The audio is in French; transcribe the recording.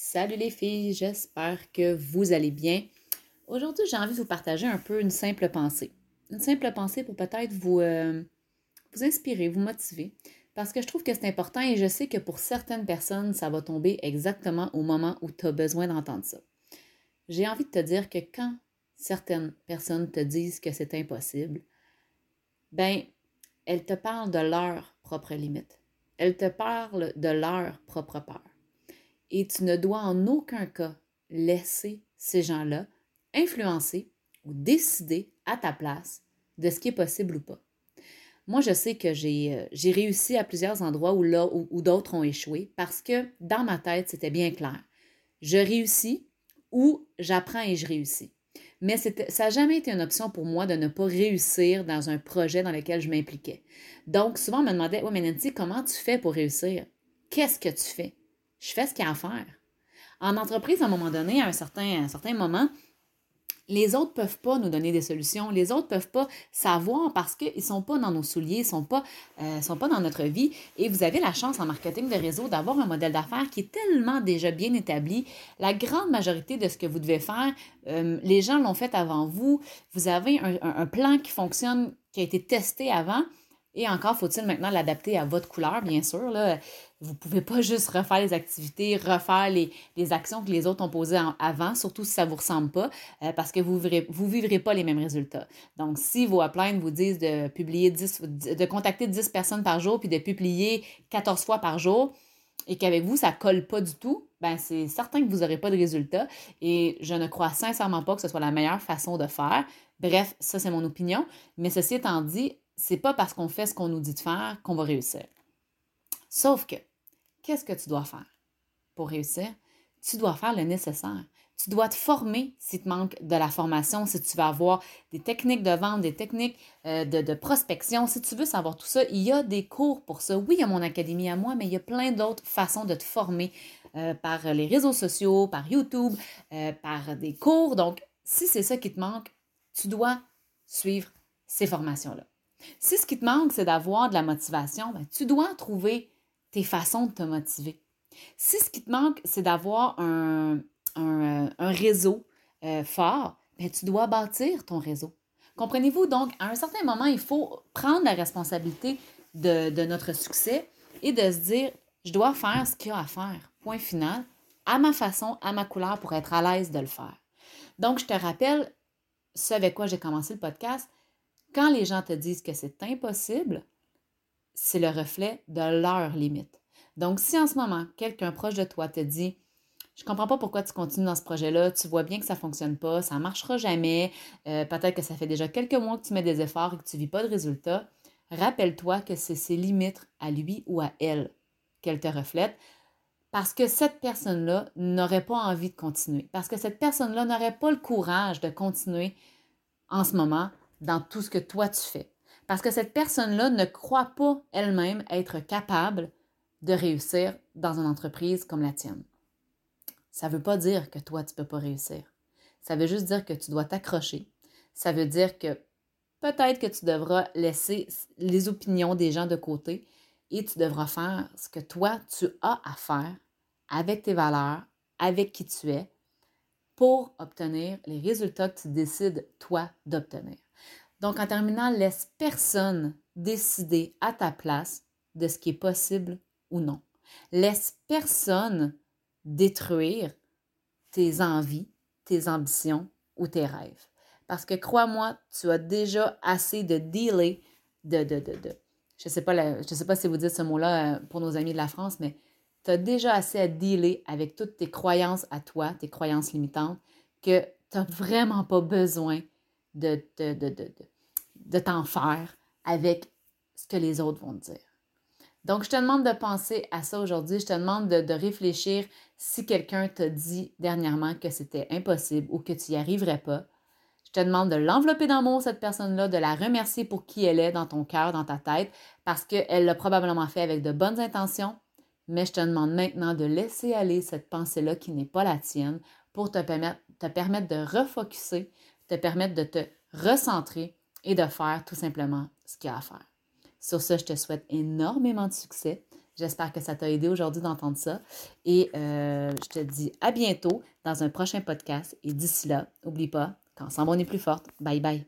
Salut les filles, j'espère que vous allez bien. Aujourd'hui, j'ai envie de vous partager un peu une simple pensée. Une simple pensée pour peut-être vous, euh, vous inspirer, vous motiver. Parce que je trouve que c'est important et je sais que pour certaines personnes, ça va tomber exactement au moment où tu as besoin d'entendre ça. J'ai envie de te dire que quand certaines personnes te disent que c'est impossible, ben, elles te parlent de leurs propres limites. Elles te parlent de leur propre peur et tu ne dois en aucun cas laisser ces gens-là influencer ou décider à ta place de ce qui est possible ou pas. Moi, je sais que j'ai euh, réussi à plusieurs endroits où, d'autres ont échoué parce que dans ma tête, c'était bien clair. Je réussis ou j'apprends et je réussis. Mais ça n'a jamais été une option pour moi de ne pas réussir dans un projet dans lequel je m'impliquais. Donc, souvent, on me demandait Oui, mais Nancy, comment tu fais pour réussir? Qu'est-ce que tu fais? Je fais ce qu'il y a à faire. En entreprise, à un moment donné, à un certain, moment, les autres ne peuvent pas nous donner des solutions. Les autres ne peuvent pas savoir parce qu'ils ne sont pas dans nos souliers, ils ne sont, pas, euh, sont pas dans notre vie. Et vous avez la chance en marketing de réseau d'avoir un modèle d'affaires qui est tellement déjà bien établi. La grande majorité de ce que vous devez faire, euh, les gens l'ont fait avant vous. Vous avez un plan qui fonctionne, qui a été testé avant. Et encore, faut-il maintenant l'adapter à votre couleur, bien sûr. Là? Vous ne pouvez pas juste refaire les activités, refaire les, actions que les autres ont posées avant, surtout si ça ne vous ressemble pas, euh, parce que vous ne vivrez, vous vivrez pas les mêmes résultats. Donc, si vos uplines vous disent de publier 10, de contacter 10 personnes par jour, puis de publier 14 fois par jour, et qu'avec vous, ça ne colle pas du tout, ben c'est certain que vous n'aurez pas de résultats. Et je ne crois sincèrement pas que ce soit la meilleure façon de faire. Bref, ça, c'est mon opinion. Mais ceci étant dit, c'est pas parce qu'on fait ce qu'on nous dit de faire qu'on va réussir. Sauf que, qu'est-ce que tu dois faire pour réussir? Tu dois faire le nécessaire. Tu dois te former si te manque de la formation, si tu veux avoir des techniques de vente, des techniques euh, de, prospection. Si tu veux savoir tout ça, il y a des cours pour ça. Oui, il y a mon académie à moi, mais il y a plein d'autres façons de te former euh, par les réseaux sociaux, par YouTube, euh, par des cours. Donc, si c'est ça qui te manque, tu dois suivre ces formations-là. Si ce qui te manque, c'est d'avoir de la motivation, ben, tu dois trouver tes façons de te motiver. Si ce qui te manque, c'est d'avoir un, euh, réseau euh, fort, ben, tu dois bâtir ton réseau. Comprenez-vous? Donc, à un certain moment, il faut prendre la responsabilité de, de notre succès et de se dire, je dois faire ce qu'il y a à faire. Point final, à ma façon, à ma couleur pour être à l'aise de le faire. Donc, je te rappelle ce avec quoi j'ai commencé le podcast, quand les gens te disent que c'est impossible, c'est le reflet de leurs limites. Donc, si en ce moment, quelqu'un proche de toi te dit Je comprends pas pourquoi tu continues dans ce projet-là, tu vois bien que ça ne fonctionne pas, ça ne marchera jamais, euh, peut-être que ça fait déjà quelques mois que tu mets des efforts et que tu ne vis pas de résultats, rappelle-toi que c'est ses limites à lui ou à elle qu'elle te reflète parce que cette personne-là n'aurait pas envie de continuer, parce que cette personne-là n'aurait pas le courage de continuer en ce moment dans tout ce que toi tu fais. Parce que cette personne-là ne croit pas elle-même être capable de réussir dans une entreprise comme la tienne. Ça ne veut pas dire que toi, tu ne peux pas réussir. Ça veut juste dire que tu dois t'accrocher. Ça veut dire que peut-être que tu devras laisser les opinions des gens de côté et tu devras faire ce que toi, tu as à faire avec tes valeurs, avec qui tu es, pour obtenir les résultats que tu décides, toi, d'obtenir. Donc, en terminant, laisse personne décider à ta place de ce qui est possible ou non. Laisse personne détruire tes envies, tes ambitions ou tes rêves. Parce que crois-moi, tu as déjà assez de de, de, de, de je ne sais, pas sais pas si vous dites ce mot-là euh, pour nos amis de la France, mais tu as déjà assez à dealer avec toutes tes croyances à toi, tes croyances limitantes, que tu n'as vraiment pas besoin de, de, t'en faire avec ce que les autres vont te dire. Donc, je te demande de penser à ça aujourd'hui. Je te demande de, réfléchir si quelqu'un t'a dit dernièrement que c'était impossible ou que tu n'y arriverais pas. Je te demande de l'envelopper d'amour, cette personne-là, de la remercier pour qui elle est dans ton cœur, dans ta tête, parce qu'elle l'a probablement fait avec de bonnes intentions. Mais je te demande maintenant de laisser aller cette pensée-là qui n'est pas la tienne pour te permettre, te permettre de refocuser, te permettre de te recentrer et de faire tout simplement ce qu'il y a à faire. Sur ce, je te souhaite énormément de succès. J'espère que ça t'a aidé aujourd'hui d'entendre ça. Et euh, je te dis à bientôt dans un prochain podcast. Et d'ici là, n'oublie pas qu'ensemble, on est plus forte. Bye bye.